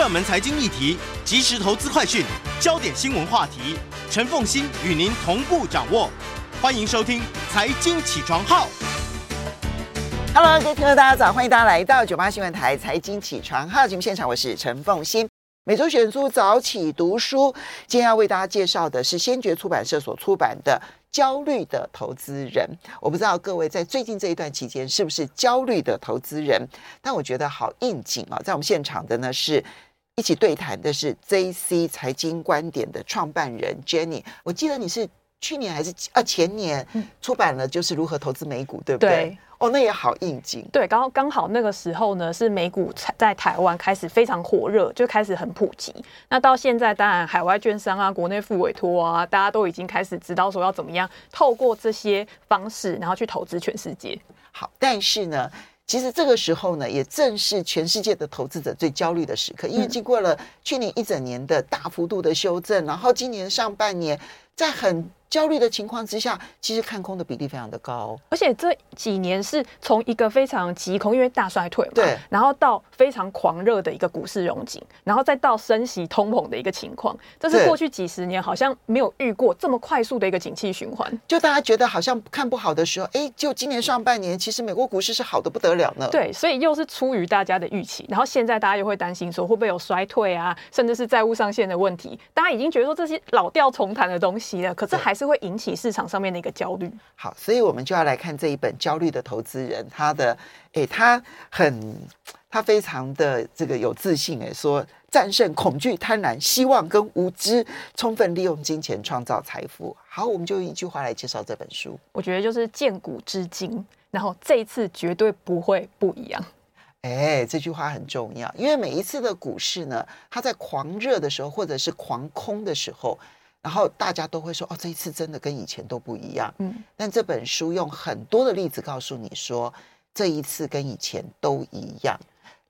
热门财经议题、即时投资快讯、焦点新闻话题，陈凤欣与您同步掌握。欢迎收听《财经起床号》。Hello，各位听众大家早，欢迎大家来到九八新闻台《财经起床号》节目现场，我是陈凤欣。每周选出早起读书，今天要为大家介绍的是先觉出版社所出版的《焦虑的投资人》。我不知道各位在最近这一段期间是不是焦虑的投资人，但我觉得好应景啊！在我们现场的呢，是一起对谈的是 JC 财经观点的创办人 Jenny。我记得你是去年还是啊前年出版了，就是如何投资美股，对不对？对哦，那也好应景。对，刚刚好那个时候呢，是美股在台湾开始非常火热，就开始很普及。那到现在，当然海外券商啊、国内副委托啊，大家都已经开始知道说要怎么样透过这些方式，然后去投资全世界。好，但是呢，其实这个时候呢，也正是全世界的投资者最焦虑的时刻，因为经过了去年一整年的大幅度的修正，然后今年上半年在很。焦虑的情况之下，其实看空的比例非常的高，而且这几年是从一个非常急空，因为大衰退嘛，对，然后到非常狂热的一个股市融景，然后再到升息通膨的一个情况，这是过去几十年好像没有遇过这么快速的一个景气循环。就大家觉得好像看不好的时候，哎，就今年上半年，其实美国股市是好的不得了呢。对，所以又是出于大家的预期，然后现在大家又会担心说会不会有衰退啊，甚至是债务上限的问题，大家已经觉得说这些老调重弹的东西了，可是还是会引起市场。上面的一个焦虑，好，所以我们就要来看这一本《焦虑的投资人》，他的，诶，他很，他非常的这个有自信，诶，说战胜恐惧、贪婪、希望跟无知，充分利用金钱创造财富。好，我们就用一句话来介绍这本书，我觉得就是见古知今，然后这一次绝对不会不一样。哎，这句话很重要，因为每一次的股市呢，它在狂热的时候，或者是狂空的时候。然后大家都会说：“哦，这一次真的跟以前都不一样。”嗯，但这本书用很多的例子告诉你说，这一次跟以前都一样，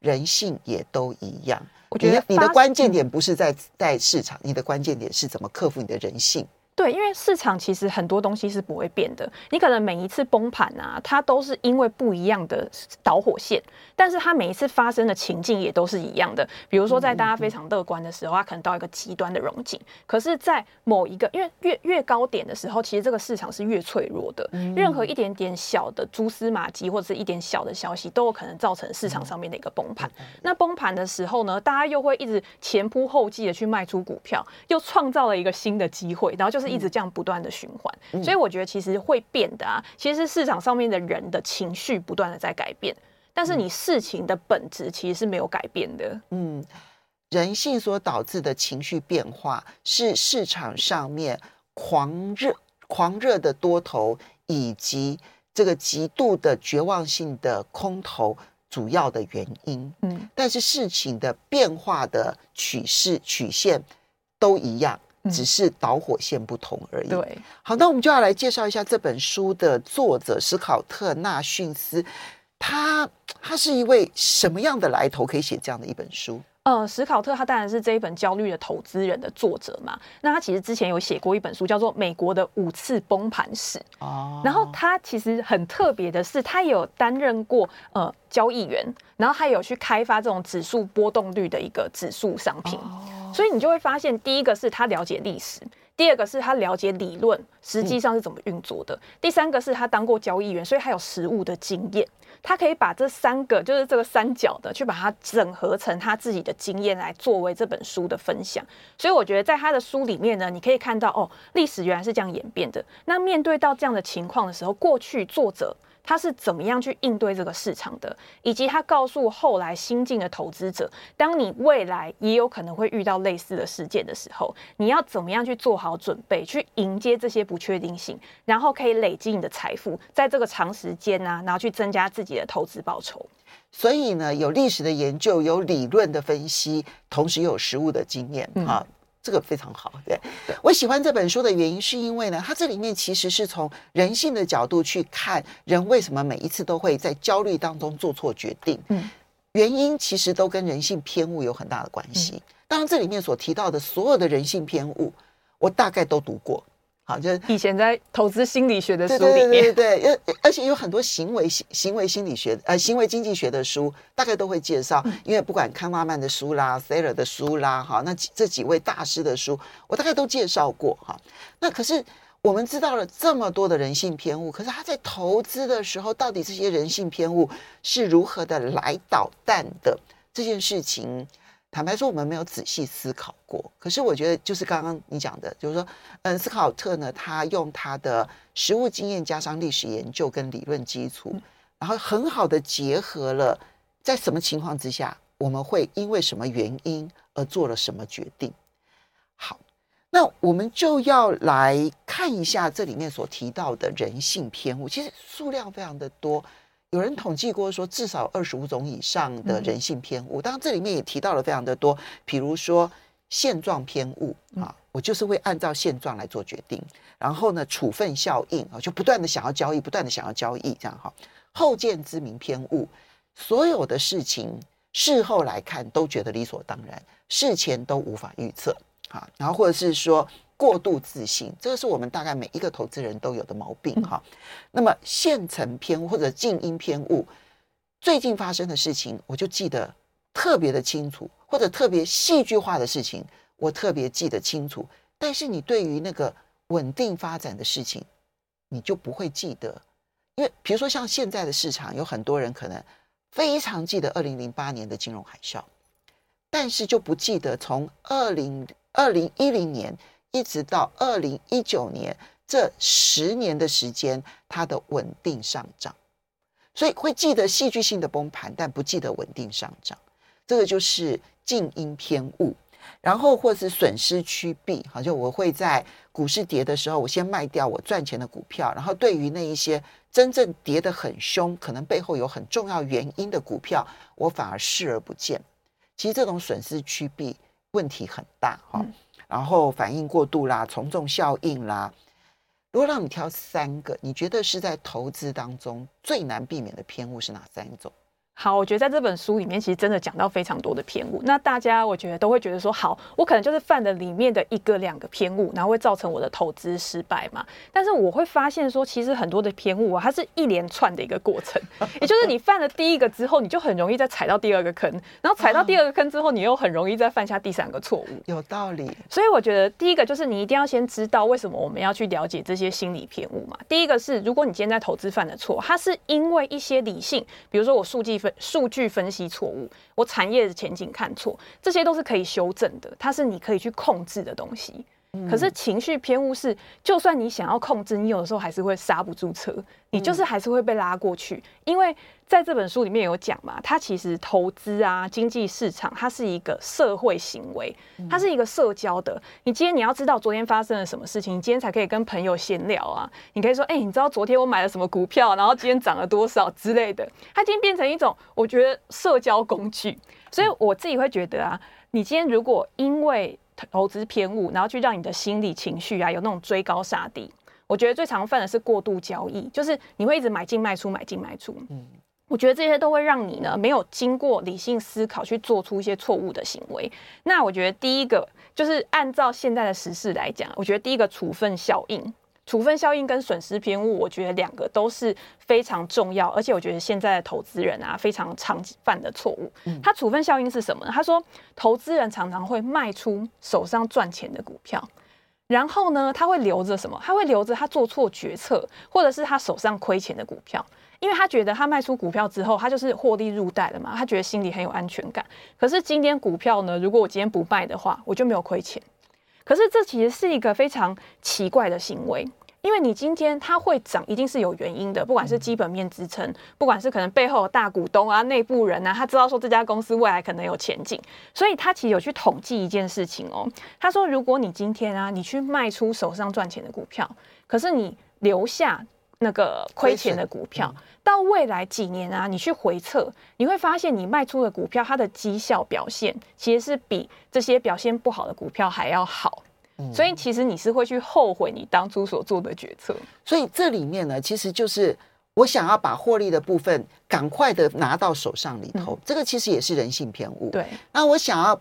人性也都一样。我觉得你的关键点不是在在市场，你的关键点是怎么克服你的人性。对，因为市场其实很多东西是不会变的。你可能每一次崩盘啊，它都是因为不一样的导火线，但是它每一次发生的情境也都是一样的。比如说，在大家非常乐观的时候，它可能到一个极端的融景。可是，在某一个，因为越越高点的时候，其实这个市场是越脆弱的。任何一点点小的蛛丝马迹，或者是一点小的消息，都有可能造成市场上面的一个崩盘。那崩盘的时候呢，大家又会一直前仆后继的去卖出股票，又创造了一个新的机会，然后就是。一直这样不断的循环，所以我觉得其实会变的啊。其实市场上面的人的情绪不断的在改变，但是你事情的本质其实是没有改变的。嗯，人性所导致的情绪变化是市场上面狂热、狂热的多头以及这个极度的绝望性的空头主要的原因。嗯，但是事情的变化的趋势曲线都一样。只是导火线不同而已。对，好，那我们就要来介绍一下这本书的作者史考特纳逊斯，他他是一位什么样的来头，可以写这样的一本书？呃，史考特他当然是这一本焦虑的投资人的作者嘛。那他其实之前有写过一本书，叫做《美国的五次崩盘史》。哦。然后他其实很特别的是，他有担任过呃交易员，然后他有去开发这种指数波动率的一个指数商品。哦。所以你就会发现，第一个是他了解历史。第二个是他了解理论，实际上是怎么运作的。第三个是他当过交易员，所以他有实物的经验。他可以把这三个，就是这个三角的，去把它整合成他自己的经验来作为这本书的分享。所以我觉得在他的书里面呢，你可以看到哦，历史原来是这样演变的。那面对到这样的情况的时候，过去作者。他是怎么样去应对这个市场的，以及他告诉后来新进的投资者，当你未来也有可能会遇到类似的事件的时候，你要怎么样去做好准备，去迎接这些不确定性，然后可以累积你的财富，在这个长时间呢、啊，然后去增加自己的投资报酬。所以呢，有历史的研究，有理论的分析，同时又有实物的经验啊。嗯这个非常好，对，我喜欢这本书的原因是因为呢，它这里面其实是从人性的角度去看人为什么每一次都会在焦虑当中做错决定。嗯，原因其实都跟人性偏误有很大的关系。当然，这里面所提到的所有的人性偏误，我大概都读过。好，就是以前在投资心理学的书里面，对对对对，而而且有很多行为行行为心理学呃行为经济学的书，大概都会介绍。因为不管康拉曼的书啦，Thaler 的书啦，哈，那这几位大师的书，我大概都介绍过哈。那可是我们知道了这么多的人性偏误，可是他在投资的时候，到底这些人性偏误是如何的来捣蛋的这件事情？坦白说，我们没有仔细思考过。可是，我觉得就是刚刚你讲的，就是说，嗯，斯考特呢，他用他的实务经验加上历史研究跟理论基础，然后很好的结合了在什么情况之下，我们会因为什么原因而做了什么决定。好，那我们就要来看一下这里面所提到的人性偏误，其实数量非常的多。有人统计过说，至少二十五种以上的人性偏误。当然，这里面也提到了非常的多，比如说现状偏误啊，我就是会按照现状来做决定。然后呢，处分效应啊，就不断的想要交易，不断的想要交易，这样哈。后见之明偏误，所有的事情事后来看都觉得理所当然，事前都无法预测啊。然后或者是说。过度自信，这个是我们大概每一个投资人都有的毛病哈。那么现成偏误或者静音偏误，最近发生的事情我就记得特别的清楚，或者特别戏剧化的事情我特别记得清楚。但是你对于那个稳定发展的事情，你就不会记得，因为比如说像现在的市场，有很多人可能非常记得二零零八年的金融海啸，但是就不记得从二零二零一零年。一直到二零一九年这十年的时间，它的稳定上涨，所以会记得戏剧性的崩盘，但不记得稳定上涨。这个就是静音偏误。然后或是损失趋避，好像我会在股市跌的时候，我先卖掉我赚钱的股票，然后对于那一些真正跌得很凶，可能背后有很重要原因的股票，我反而视而不见。其实这种损失趋避问题很大，哈。然后反应过度啦，从众效应啦。如果让你挑三个，你觉得是在投资当中最难避免的偏误是哪三种？好，我觉得在这本书里面，其实真的讲到非常多的偏误。那大家我觉得都会觉得说，好，我可能就是犯了里面的一个两个偏误，然后会造成我的投资失败嘛。但是我会发现说，其实很多的偏误啊，它是一连串的一个过程。也就是你犯了第一个之后，你就很容易再踩到第二个坑，然后踩到第二个坑之后，你又很容易再犯下第三个错误。有道理。所以我觉得第一个就是你一定要先知道为什么我们要去了解这些心理偏误嘛。第一个是，如果你今天在投资犯的错，它是因为一些理性，比如说我数据分。数据分析错误，我产业的前景看错，这些都是可以修正的，它是你可以去控制的东西。可是情绪偏误是，就算你想要控制，你有的时候还是会刹不住车，你就是还是会被拉过去。因为在这本书里面有讲嘛，它其实投资啊，经济市场，它是一个社会行为，它是一个社交的。你今天你要知道昨天发生了什么事情，你今天才可以跟朋友闲聊啊。你可以说，哎，你知道昨天我买了什么股票，然后今天涨了多少之类的。它今天变成一种，我觉得社交工具。所以我自己会觉得啊，你今天如果因为投资偏误，然后去让你的心理情绪啊有那种追高杀低。我觉得最常犯的是过度交易，就是你会一直买进卖出买进卖出。嗯，我觉得这些都会让你呢没有经过理性思考去做出一些错误的行为。那我觉得第一个就是按照现在的时事来讲，我觉得第一个处分效应。处分效应跟损失偏误，我觉得两个都是非常重要，而且我觉得现在的投资人啊非常常犯的错误。他处分效应是什么呢？他说，投资人常常会卖出手上赚钱的股票，然后呢，他会留着什么？他会留着他做错决策，或者是他手上亏钱的股票，因为他觉得他卖出股票之后，他就是获利入袋了嘛，他觉得心里很有安全感。可是今天股票呢，如果我今天不卖的话，我就没有亏钱。可是这其实是一个非常奇怪的行为。因为你今天它会涨，一定是有原因的，不管是基本面支撑，不管是可能背后有大股东啊、内部人啊，他知道说这家公司未来可能有前景，所以他其实有去统计一件事情哦。他说，如果你今天啊，你去卖出手上赚钱的股票，可是你留下那个亏钱的股票，到未来几年啊，你去回测，你会发现你卖出的股票，它的绩效表现其实是比这些表现不好的股票还要好。所以其实你是会去后悔你当初所做的决策。所以这里面呢，其实就是我想要把获利的部分赶快的拿到手上里头，这个其实也是人性偏误。对。那我想要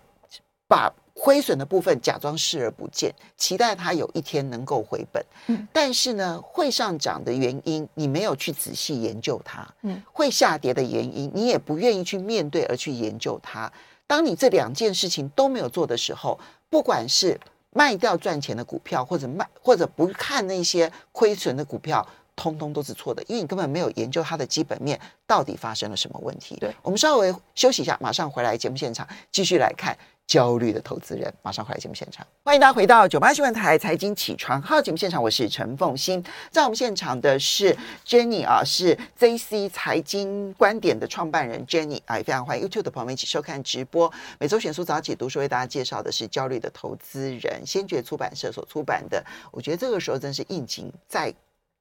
把亏损的部分假装视而不见，期待它有一天能够回本。嗯，但是呢，会上涨的原因你没有去仔细研究它，嗯，会下跌的原因你也不愿意去面对而去研究它。当你这两件事情都没有做的时候，不管是卖掉赚钱的股票，或者卖或者不看那些亏损的股票，通通都是错的，因为你根本没有研究它的基本面到底发生了什么问题。对，我们稍微休息一下，马上回来节目现场继续来看。焦虑的投资人，马上回来节目现场。欢迎大家回到九八新闻台财经起床号节目现场，我是陈凤欣。在我们现场的是 Jenny 啊，是 ZC 财经观点的创办人 Jenny 啊，也非常欢迎 YouTube 的朋友们一起收看直播。每周选书早起读书为大家介绍的是焦虑的投资人，先觉出版社所出版的。我觉得这个时候真是应景，再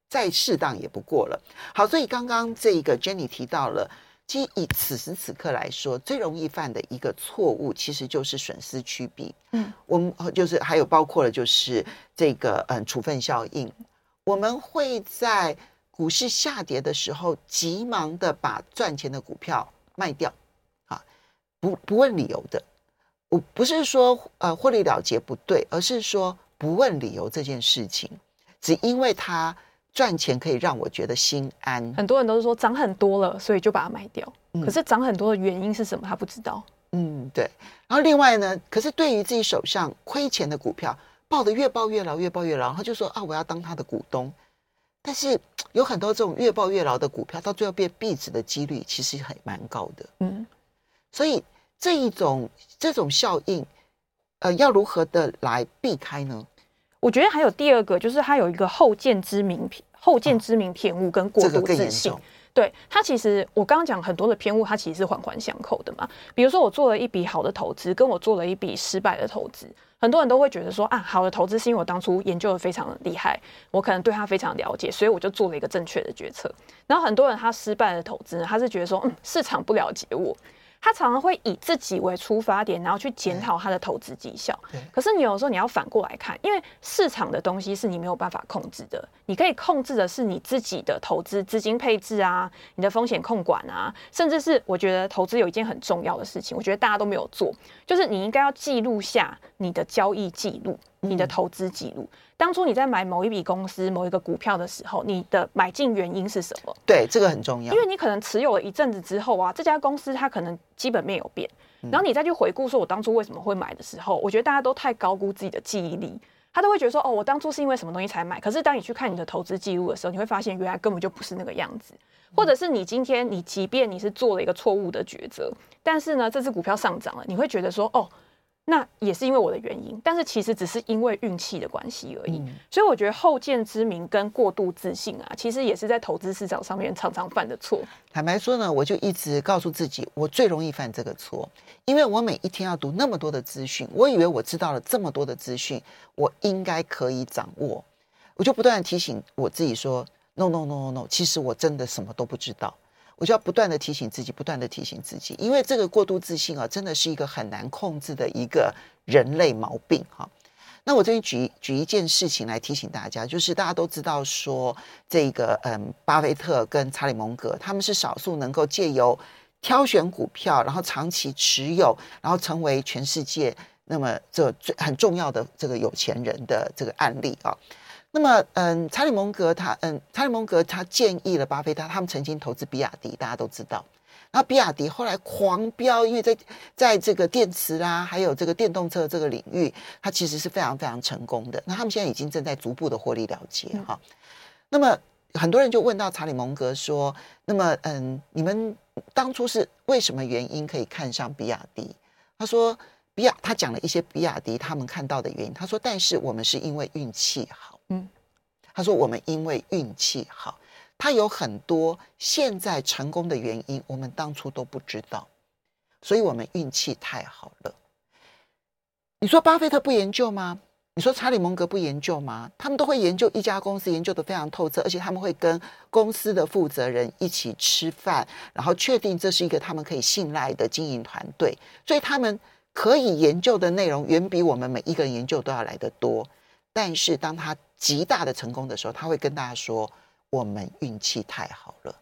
再适当也不过了。好，所以刚刚这一个 Jenny 提到了。其实以此时此刻来说，最容易犯的一个错误，其实就是损失趋避。嗯，我们就是还有包括了，就是这个嗯处分效应。我们会在股市下跌的时候，急忙的把赚钱的股票卖掉，啊，不不问理由的。我不是说呃获利了结不对，而是说不问理由这件事情，只因为它。赚钱可以让我觉得心安。很多人都是说涨很多了，所以就把它卖掉。嗯、可是涨很多的原因是什么？他不知道。嗯，对。然后另外呢，可是对于自己手上亏钱的股票，抱得越抱越牢，越抱越牢，他就说啊，我要当他的股东。但是有很多这种越抱越牢的股票，到最后变壁纸的几率其实很蛮高的。嗯，所以这一种这种效应，呃，要如何的来避开呢？我觉得还有第二个，就是它有一个后见之明后见之明偏误跟过度自信。对，它其实我刚刚讲很多的偏误，它其实是环环相扣的嘛。比如说我做了一笔好的投资，跟我做了一笔失败的投资，很多人都会觉得说啊，好的投资是因为我当初研究的非常的厉害，我可能对它非常了解，所以我就做了一个正确的决策。然后很多人他失败的投资呢，他是觉得说，嗯，市场不了解我。他常常会以自己为出发点，然后去检讨他的投资绩效。可是你有时候你要反过来看，因为市场的东西是你没有办法控制的，你可以控制的是你自己的投资资金配置啊，你的风险控管啊，甚至是我觉得投资有一件很重要的事情，我觉得大家都没有做，就是你应该要记录下你的交易记录。你的投资记录，当初你在买某一笔公司、某一个股票的时候，你的买进原因是什么？对，这个很重要。因为你可能持有了一阵子之后啊，这家公司它可能基本面有变，然后你再去回顾说，我当初为什么会买的时候，我觉得大家都太高估自己的记忆力，他都会觉得说，哦，我当初是因为什么东西才买。可是当你去看你的投资记录的时候，你会发现原来根本就不是那个样子，或者是你今天你即便你是做了一个错误的抉择，但是呢，这只股票上涨了，你会觉得说，哦。那也是因为我的原因，但是其实只是因为运气的关系而已。嗯、所以我觉得后见之明跟过度自信啊，其实也是在投资市场上面常常犯的错。坦白说呢，我就一直告诉自己，我最容易犯这个错，因为我每一天要读那么多的资讯，我以为我知道了这么多的资讯，我应该可以掌握，我就不断提醒我自己说，no no no no no，其实我真的什么都不知道。我就要不断的提醒自己，不断的提醒自己，因为这个过度自信啊，真的是一个很难控制的一个人类毛病哈。那我这边举举一件事情来提醒大家，就是大家都知道说，这个嗯，巴菲特跟查理蒙格他们是少数能够借由挑选股票，然后长期持有，然后成为全世界那么这最很重要的这个有钱人的这个案例啊。那么，嗯，查理蒙格他，嗯，查理蒙格他建议了巴菲特，他们曾经投资比亚迪，大家都知道。然后比亚迪后来狂飙，因为在在这个电池啊，还有这个电动车这个领域，它其实是非常非常成功的。那他们现在已经正在逐步的获利了结哈。嗯、那么很多人就问到查理蒙格说：“那么，嗯，你们当初是为什么原因可以看上比亚迪？”他说：“比亚，他讲了一些比亚迪他们看到的原因。他说，但是我们是因为运气好。”嗯，他说我们因为运气好，他有很多现在成功的原因，我们当初都不知道，所以我们运气太好了。你说巴菲特不研究吗？你说查理蒙格不研究吗？他们都会研究一家公司，研究的非常透彻，而且他们会跟公司的负责人一起吃饭，然后确定这是一个他们可以信赖的经营团队，所以他们可以研究的内容远比我们每一个人研究都要来得多。但是当他极大的成功的时候，他会跟大家说：“我们运气太好了，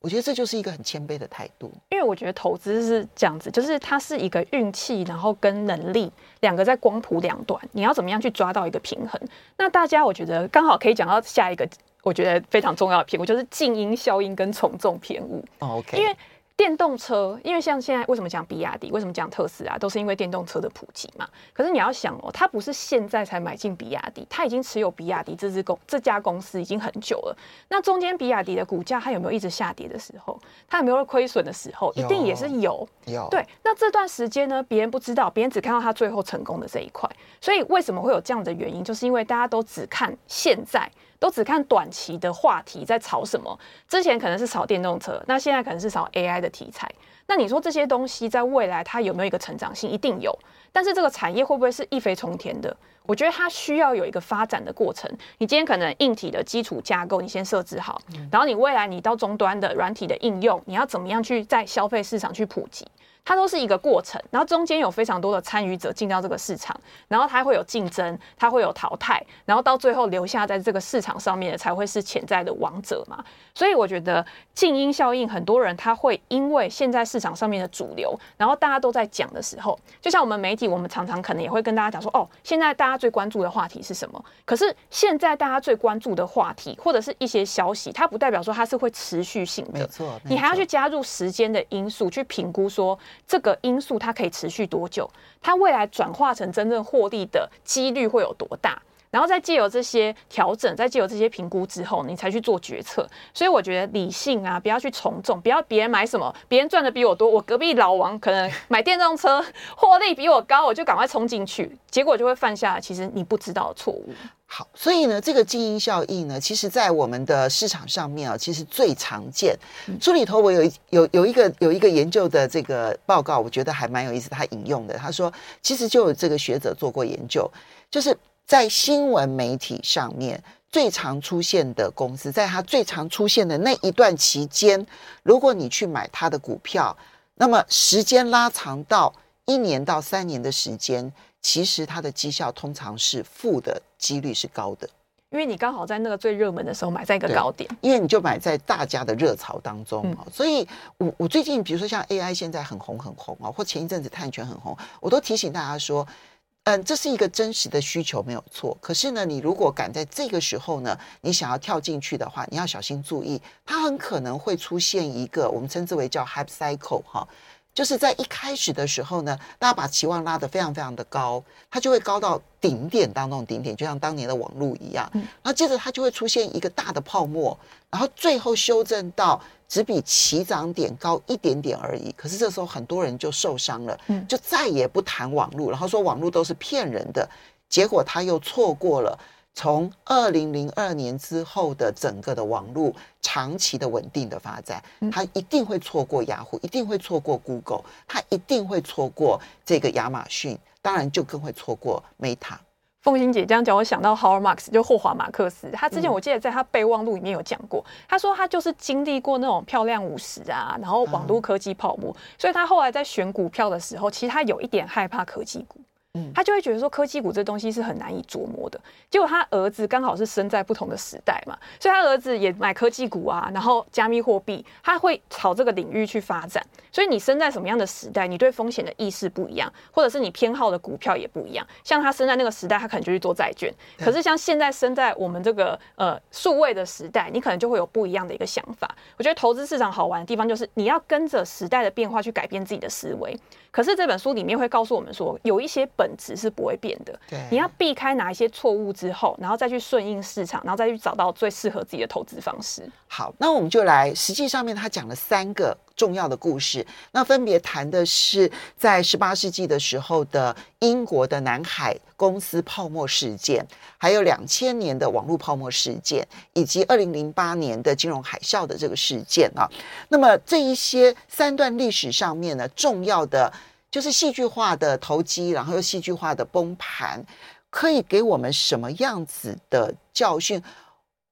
我觉得这就是一个很谦卑的态度。因为我觉得投资是这样子，就是它是一个运气，然后跟能力两个在光谱两端，你要怎么样去抓到一个平衡？那大家我觉得刚好可以讲到下一个，我觉得非常重要的偏误，就是静音效应跟从众偏误。Oh, OK，因为。电动车，因为像现在为什么讲比亚迪，为什么讲特斯拉，都是因为电动车的普及嘛。可是你要想哦，他不是现在才买进比亚迪，他已经持有比亚迪这支公这家公司已经很久了。那中间比亚迪的股价，它有没有一直下跌的时候？它有没有亏损的时候？一定也是有。有。对，那这段时间呢，别人不知道，别人只看到他最后成功的这一块。所以为什么会有这样的原因？就是因为大家都只看现在。都只看短期的话题在炒什么，之前可能是炒电动车，那现在可能是炒 AI 的题材。那你说这些东西在未来它有没有一个成长性？一定有。但是这个产业会不会是一飞冲天的？我觉得它需要有一个发展的过程。你今天可能硬体的基础架构你先设置好，然后你未来你到终端的软体的应用，你要怎么样去在消费市场去普及？它都是一个过程，然后中间有非常多的参与者进到这个市场，然后它会有竞争，它会有淘汰，然后到最后留下在这个市场上面的才会是潜在的王者嘛。所以我觉得静音效应，很多人他会因为现在市场上面的主流，然后大家都在讲的时候，就像我们媒体，我们常常可能也会跟大家讲说，哦，现在大家最关注的话题是什么？可是现在大家最关注的话题或者是一些消息，它不代表说它是会持续性的，没错，你还要去加入时间的因素去评估说。这个因素它可以持续多久？它未来转化成真正获利的几率会有多大？然后再借由这些调整，再借由这些评估之后，你才去做决策。所以我觉得理性啊，不要去从众，不要别人买什么，别人赚的比我多，我隔壁老王可能 买电动车获利比我高，我就赶快冲进去，结果就会犯下其实你不知道的错误。好，所以呢，这个静音效应呢，其实在我们的市场上面啊，其实最常见。书里头我有有有一个有一个研究的这个报告，我觉得还蛮有意思。他引用的，他说，其实就有这个学者做过研究，就是在新闻媒体上面最常出现的公司，在它最常出现的那一段期间，如果你去买它的股票，那么时间拉长到一年到三年的时间。其实它的绩效通常是负的几率是高的，因为你刚好在那个最热门的时候买在一个高点，因为你就买在大家的热潮当中，嗯、所以我我最近比如说像 AI 现在很红很红啊，或前一阵子碳权很红，我都提醒大家说，嗯，这是一个真实的需求没有错，可是呢，你如果敢在这个时候呢，你想要跳进去的话，你要小心注意，它很可能会出现一个我们称之为叫 hype cycle 哈。就是在一开始的时候呢，大家把期望拉得非常非常的高，它就会高到顶点当中顶点，就像当年的网络一样。然后接着它就会出现一个大的泡沫，然后最后修正到只比起涨点高一点点而已。可是这时候很多人就受伤了，就再也不谈网络，然后说网络都是骗人的，结果他又错过了。从二零零二年之后的整个的网络长期的稳定的发展，他一定会错过雅虎，一定会错过 Google，他一定会错过这个亚马逊，当然就更会错过 Meta。凤欣姐这样讲，我想到 Howard Marks 就霍华马克思，他之前我记得在他备忘录里面有讲过，他说他就是经历过那种漂亮五十啊，然后网络科技泡沫，所以他后来在选股票的时候，其实他有一点害怕科技股。他就会觉得说科技股这东西是很难以琢磨的。结果他儿子刚好是生在不同的时代嘛，所以他儿子也买科技股啊，然后加密货币，他会朝这个领域去发展。所以你生在什么样的时代，你对风险的意识不一样，或者是你偏好的股票也不一样。像他生在那个时代，他可能就去做债券。可是像现在生在我们这个呃数位的时代，你可能就会有不一样的一个想法。我觉得投资市场好玩的地方就是你要跟着时代的变化去改变自己的思维。可是这本书里面会告诉我们说，有一些本质是不会变的。对，你要避开哪一些错误之后，然后再去顺应市场，然后再去找到最适合自己的投资方式。好，那我们就来，实际上面他讲了三个重要的故事，那分别谈的是在十八世纪的时候的英国的南海公司泡沫事件，还有两千年的网络泡沫事件，以及二零零八年的金融海啸的这个事件啊。那么这一些三段历史上面呢，重要的。就是戏剧化的投机，然后又戏剧化的崩盘，可以给我们什么样子的教训？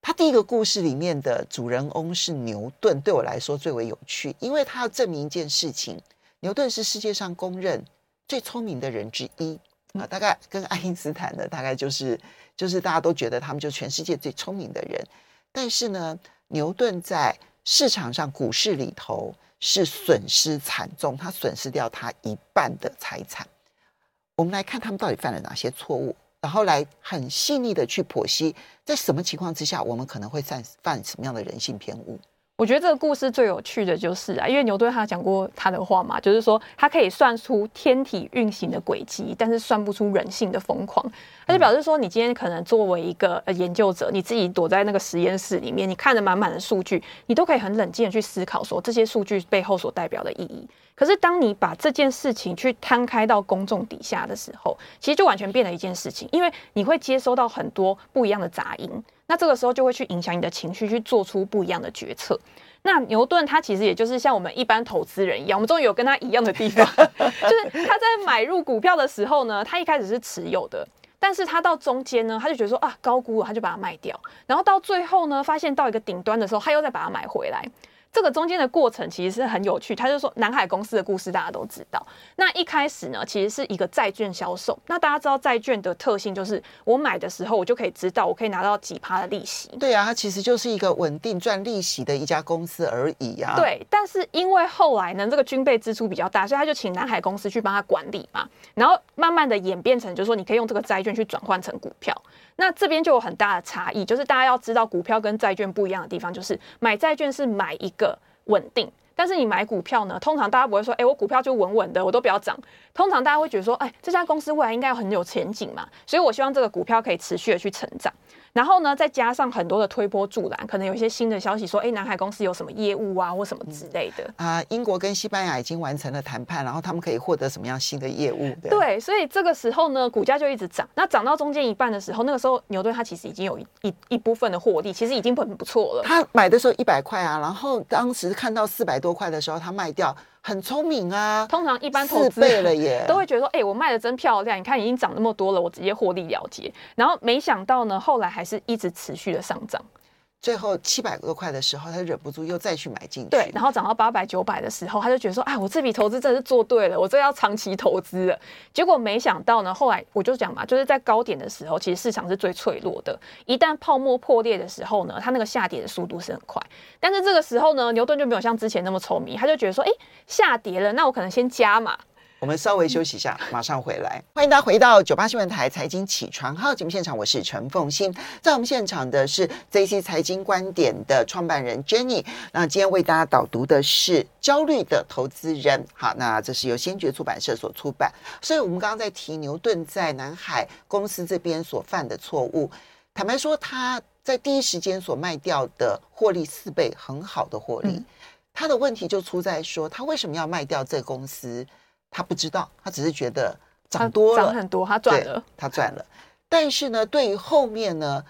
他第一个故事里面的主人翁是牛顿，对我来说最为有趣，因为他要证明一件事情：牛顿是世界上公认最聪明的人之一啊，大概跟爱因斯坦的大概就是就是大家都觉得他们就全世界最聪明的人。但是呢，牛顿在市场上股市里头是损失惨重，他损失掉他一半的财产。我们来看他们到底犯了哪些错误，然后来很细腻的去剖析，在什么情况之下，我们可能会犯犯什么样的人性偏误。我觉得这个故事最有趣的就是啊，因为牛顿他讲过他的话嘛，就是说他可以算出天体运行的轨迹，但是算不出人性的疯狂。他就表示说，你今天可能作为一个呃研究者，你自己躲在那个实验室里面，你看着满满的数据，你都可以很冷静的去思考说这些数据背后所代表的意义。可是当你把这件事情去摊开到公众底下的时候，其实就完全变了一件事情，因为你会接收到很多不一样的杂音。那这个时候就会去影响你的情绪，去做出不一样的决策。那牛顿他其实也就是像我们一般投资人一样，我们终于有跟他一样的地方，就是他在买入股票的时候呢，他一开始是持有的，但是他到中间呢，他就觉得说啊高估了，他就把它卖掉，然后到最后呢，发现到一个顶端的时候，他又再把它买回来。这个中间的过程其实是很有趣，他就说南海公司的故事大家都知道。那一开始呢，其实是一个债券销售。那大家知道债券的特性就是，我买的时候我就可以知道我可以拿到几趴的利息。对啊，它其实就是一个稳定赚利息的一家公司而已啊。对，但是因为后来呢，这个军备支出比较大，所以他就请南海公司去帮他管理嘛。然后慢慢的演变成，就是说你可以用这个债券去转换成股票。那这边就有很大的差异，就是大家要知道股票跟债券不一样的地方，就是买债券是买一个稳定，但是你买股票呢，通常大家不会说，哎，我股票就稳稳的，我都不要涨。通常大家会觉得说，哎，这家公司未来应该很有前景嘛，所以我希望这个股票可以持续的去成长。然后呢，再加上很多的推波助澜，可能有一些新的消息说，哎，南海公司有什么业务啊，或什么之类的。啊、呃，英国跟西班牙已经完成了谈判，然后他们可以获得什么样新的业务？对，对，所以这个时候呢，股价就一直涨。那涨到中间一半的时候，那个时候牛顿他其实已经有一一一部分的获利，其实已经很不错了。他买的时候一百块啊，然后当时看到四百多块的时候，他卖掉。很聪明啊！通常一般投资倍了耶，都会觉得说，哎、欸，我卖的真漂亮，你看已经涨那么多了，我直接获利了结。然后没想到呢，后来还是一直持续的上涨。最后七百多块的时候，他忍不住又再去买进去。对，然后涨到八百九百的时候，他就觉得说，啊，我这笔投资真的是做对了，我这要长期投资了。结果没想到呢，后来我就讲嘛，就是在高点的时候，其实市场是最脆弱的。一旦泡沫破裂的时候呢，它那个下跌的速度是很快。但是这个时候呢，牛顿就没有像之前那么聪明，他就觉得说，哎，下跌了，那我可能先加码。我们稍微休息一下，马上回来。欢迎大家回到九八新闻台财经起床号节目现场，我是陈凤欣。在我们现场的是 JC 财经观点的创办人 Jenny。那今天为大家导读的是《焦虑的投资人》。好，那这是由先觉出版社所出版。所以我们刚刚在提牛顿在南海公司这边所犯的错误，坦白说，他在第一时间所卖掉的获利四倍，很好的获利。嗯、他的问题就出在说，他为什么要卖掉这个公司？他不知道，他只是觉得涨多了，涨很多，他赚了，他赚了。但是呢，对于后面呢，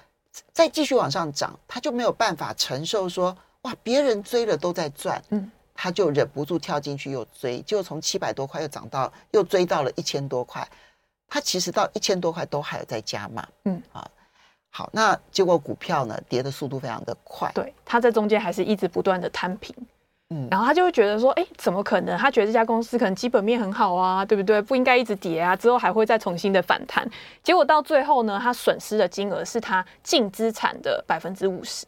再继续往上涨，他就没有办法承受说，哇，别人追了都在赚，嗯，他就忍不住跳进去又追，就从七百多块又涨到，又追到了一千多块。他其实到一千多块都还有在加码，嗯啊，好，那结果股票呢跌的速度非常的快，对，他在中间还是一直不断的摊平。嗯，然后他就会觉得说，哎，怎么可能？他觉得这家公司可能基本面很好啊，对不对？不应该一直跌啊，之后还会再重新的反弹。结果到最后呢，他损失的金额是他净资产的百分之五十。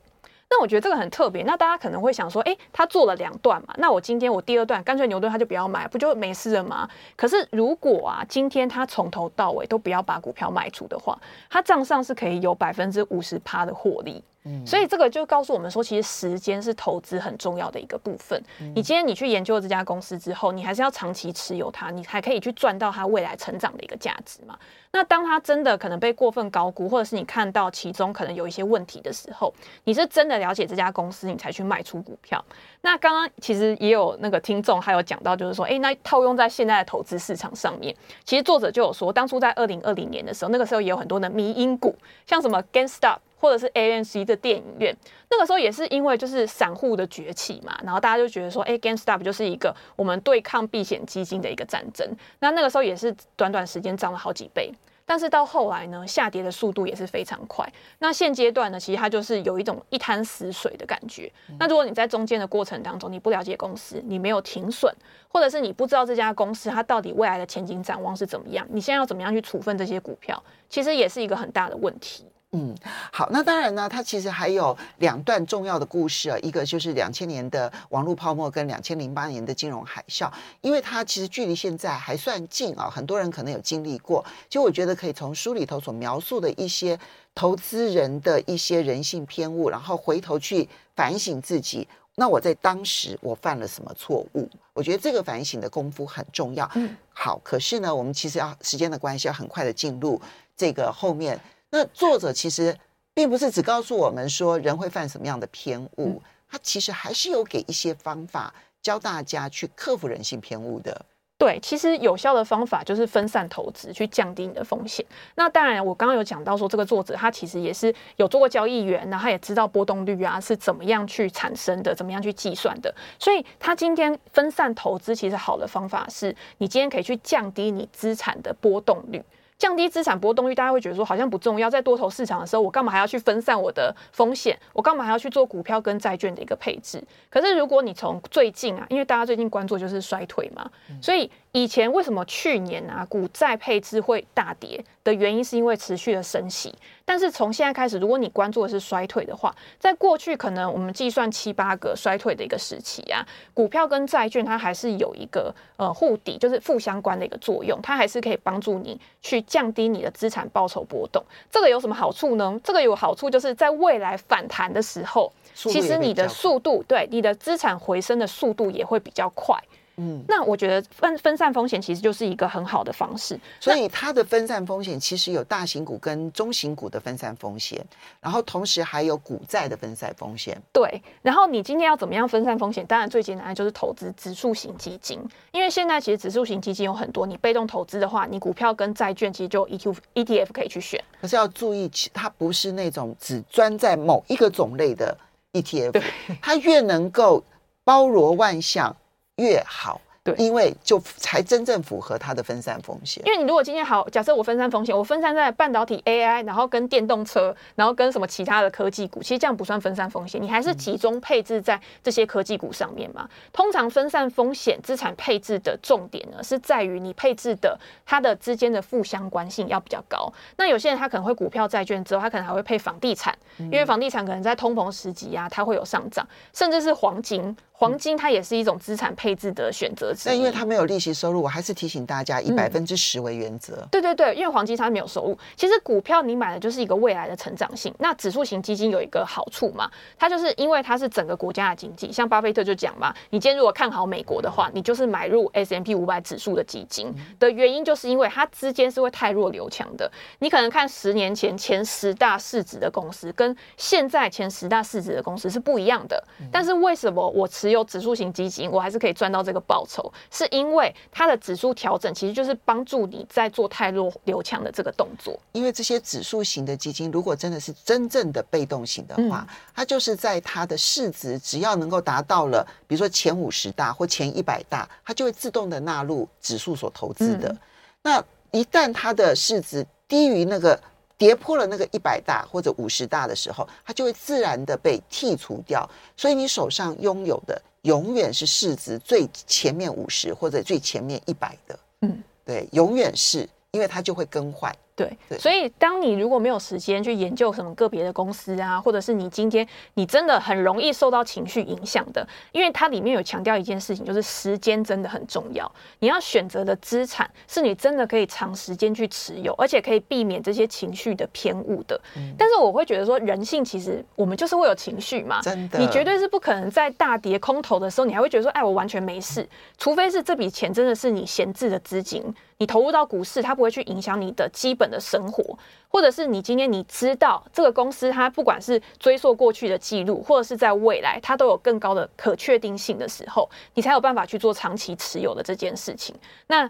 那我觉得这个很特别。那大家可能会想说，哎，他做了两段嘛，那我今天我第二段干脆牛顿他就不要买，不就没事了吗？可是如果啊，今天他从头到尾都不要把股票卖出的话，他账上是可以有百分之五十趴的获利。所以这个就告诉我们说，其实时间是投资很重要的一个部分。你今天你去研究这家公司之后，你还是要长期持有它，你才可以去赚到它未来成长的一个价值嘛。那当它真的可能被过分高估，或者是你看到其中可能有一些问题的时候，你是真的了解这家公司，你才去卖出股票。那刚刚其实也有那个听众还有讲到，就是说，哎，那套用在现在的投资市场上面，其实作者就有说，当初在二零二零年的时候，那个时候也有很多的迷因股，像什么 GameStop。或者是 ANC 的电影院，那个时候也是因为就是散户的崛起嘛，然后大家就觉得说，哎，GameStop 就是一个我们对抗避险基金的一个战争。那那个时候也是短短时间涨了好几倍，但是到后来呢，下跌的速度也是非常快。那现阶段呢，其实它就是有一种一滩死水的感觉。那如果你在中间的过程当中，你不了解公司，你没有停损，或者是你不知道这家公司它到底未来的前景展望是怎么样，你现在要怎么样去处分这些股票，其实也是一个很大的问题。嗯，好，那当然呢，它其实还有两段重要的故事啊，一个就是两千年的网络泡沫跟两千零八年的金融海啸，因为它其实距离现在还算近啊，很多人可能有经历过。其实我觉得可以从书里头所描述的一些投资人的一些人性偏误，然后回头去反省自己。那我在当时我犯了什么错误？我觉得这个反省的功夫很重要。嗯，好，可是呢，我们其实要时间的关系，要很快的进入这个后面。那作者其实并不是只告诉我们说人会犯什么样的偏误，嗯、他其实还是有给一些方法教大家去克服人性偏误的。对，其实有效的方法就是分散投资，去降低你的风险。那当然，我刚刚有讲到说，这个作者他其实也是有做过交易员，然后他也知道波动率啊是怎么样去产生的，怎么样去计算的。所以他今天分散投资，其实好的方法是你今天可以去降低你资产的波动率。降低资产波动率，大家会觉得说好像不重要。在多头市场的时候，我干嘛还要去分散我的风险？我干嘛还要去做股票跟债券的一个配置？可是如果你从最近啊，因为大家最近关注就是衰退嘛，所以。以前为什么去年啊股债配置会大跌的原因，是因为持续的升息。但是从现在开始，如果你关注的是衰退的话，在过去可能我们计算七八个衰退的一个时期啊，股票跟债券它还是有一个呃互抵，就是负相关的一个作用，它还是可以帮助你去降低你的资产报酬波动。这个有什么好处呢？这个有好处就是在未来反弹的时候，其实你的速度，对你的资产回升的速度也会比较快。嗯，那我觉得分分散风险其实就是一个很好的方式。所以它的分散风险其实有大型股跟中型股的分散风险，然后同时还有股债的分散风险。对，然后你今天要怎么样分散风险？当然最简单的就是投资指数型基金，因为现在其实指数型基金有很多。你被动投资的话，你股票跟债券其实就 E Q E T F 可以去选。可是要注意，它不是那种只专在某一个种类的 E T F，它越能够包罗万象。越好。对，因为就才真正符合它的分散风险。因为你如果今天好，假设我分散风险，我分散在半导体 AI，然后跟电动车，然后跟什么其他的科技股，其实这样不算分散风险，你还是集中配置在这些科技股上面嘛。通常分散风险资产配置的重点呢，是在于你配置的它的之间的负相关性要比较高。那有些人他可能会股票、债券之后，他可能还会配房地产，因为房地产可能在通膨时期啊，它会有上涨，甚至是黄金。黄金它也是一种资产配置的选择。但因为它没有利息收入，我还是提醒大家以百分之十为原则。对对对，因为黄金它没有收入。其实股票你买的就是一个未来的成长性。那指数型基金有一个好处嘛，它就是因为它是整个国家的经济。像巴菲特就讲嘛，你今天如果看好美国的话，你就是买入 S M P 五百指数的基金的原因，就是因为它之间是会太弱留强的。你可能看十年前前十大市值的公司，跟现在前十大市值的公司是不一样的。但是为什么我持只有指数型基金，我还是可以赚到这个报酬，是因为它的指数调整其实就是帮助你在做太弱留强的这个动作。因为这些指数型的基金，如果真的是真正的被动型的话，嗯、它就是在它的市值只要能够达到了，比如说前五十大或前一百大，它就会自动的纳入指数所投资的。嗯、那一旦它的市值低于那个。跌破了那个一百大或者五十大的时候，它就会自然的被剔除掉。所以你手上拥有的永远是市值最前面五十或者最前面一百的。嗯，对，永远是因为它就会更换。对，所以当你如果没有时间去研究什么个别的公司啊，或者是你今天你真的很容易受到情绪影响的，因为它里面有强调一件事情，就是时间真的很重要。你要选择的资产是你真的可以长时间去持有，而且可以避免这些情绪的偏误的。嗯、但是我会觉得说，人性其实我们就是会有情绪嘛，真的，你绝对是不可能在大跌空头的时候，你还会觉得说，哎，我完全没事，除非是这笔钱真的是你闲置的资金。你投入到股市，它不会去影响你的基本的生活，或者是你今天你知道这个公司，它不管是追溯过去的记录，或者是在未来它都有更高的可确定性的时候，你才有办法去做长期持有的这件事情。那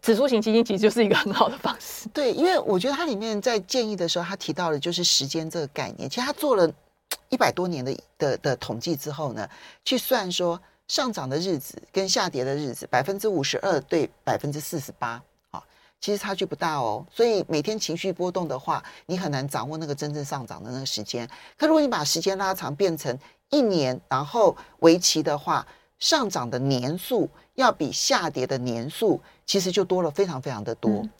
指数型基金其实就是一个很好的方式。对，因为我觉得它里面在建议的时候，它提到的就是时间这个概念。其实它做了一百多年的的的统计之后呢，去算说。上涨的日子跟下跌的日子，百分之五十二对百分之四十八，啊，其实差距不大哦。所以每天情绪波动的话，你很难掌握那个真正上涨的那个时间。可如果你把时间拉长，变成一年，然后为期的话，上涨的年数要比下跌的年数，其实就多了非常非常的多。嗯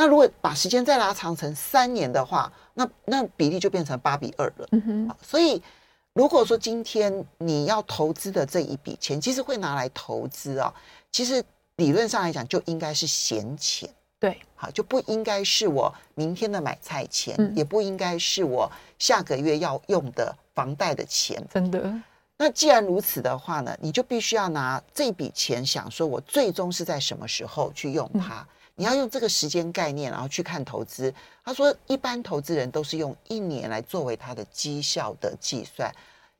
那如果把时间再拉长成三年的话，那那比例就变成八比二了。嗯哼。所以如果说今天你要投资的这一笔钱，其实会拿来投资啊，其实理论上来讲就应该是闲钱。对，好，就不应该是我明天的买菜钱，嗯、也不应该是我下个月要用的房贷的钱。真的。那既然如此的话呢，你就必须要拿这笔钱想说，我最终是在什么时候去用它？嗯、你要用这个时间概念，然后去看投资。他说，一般投资人都是用一年来作为他的绩效的计算。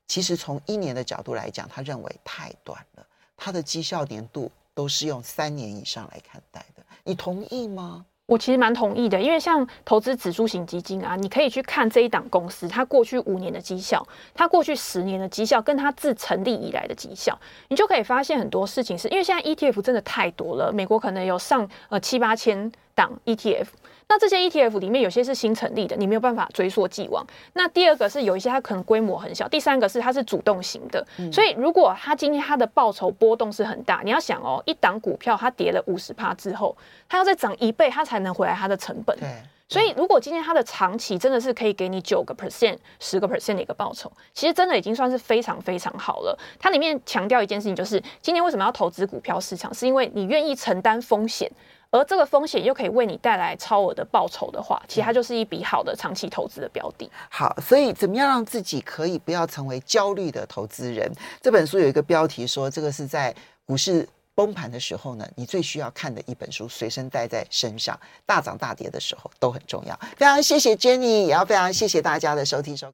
其实从一年的角度来讲，他认为太短了，他的绩效年度都是用三年以上来看待的。你同意吗？我其实蛮同意的，因为像投资指数型基金啊，你可以去看这一档公司，它过去五年的绩效，它过去十年的绩效，跟它自成立以来的绩效，你就可以发现很多事情是，因为现在 ETF 真的太多了，美国可能有上呃七八千档 ETF。那这些 ETF 里面有些是新成立的，你没有办法追溯既往。那第二个是有一些它可能规模很小，第三个是它是主动型的。嗯、所以如果它今天它的报酬波动是很大，你要想哦，一档股票它跌了五十趴之后，它要再涨一倍，它才能回来它的成本。对。所以如果今天它的长期真的是可以给你九个 percent、十个 percent 的一个报酬，其实真的已经算是非常非常好了。它里面强调一件事情，就是今天为什么要投资股票市场，是因为你愿意承担风险。而这个风险又可以为你带来超额的报酬的话，其实它就是一笔好的长期投资的标的。好，所以怎么样让自己可以不要成为焦虑的投资人？这本书有一个标题说，这个是在股市崩盘的时候呢，你最需要看的一本书，随身带在身上，大涨大跌的时候都很重要。非常谢谢 Jenny，也要非常谢谢大家的收听收看。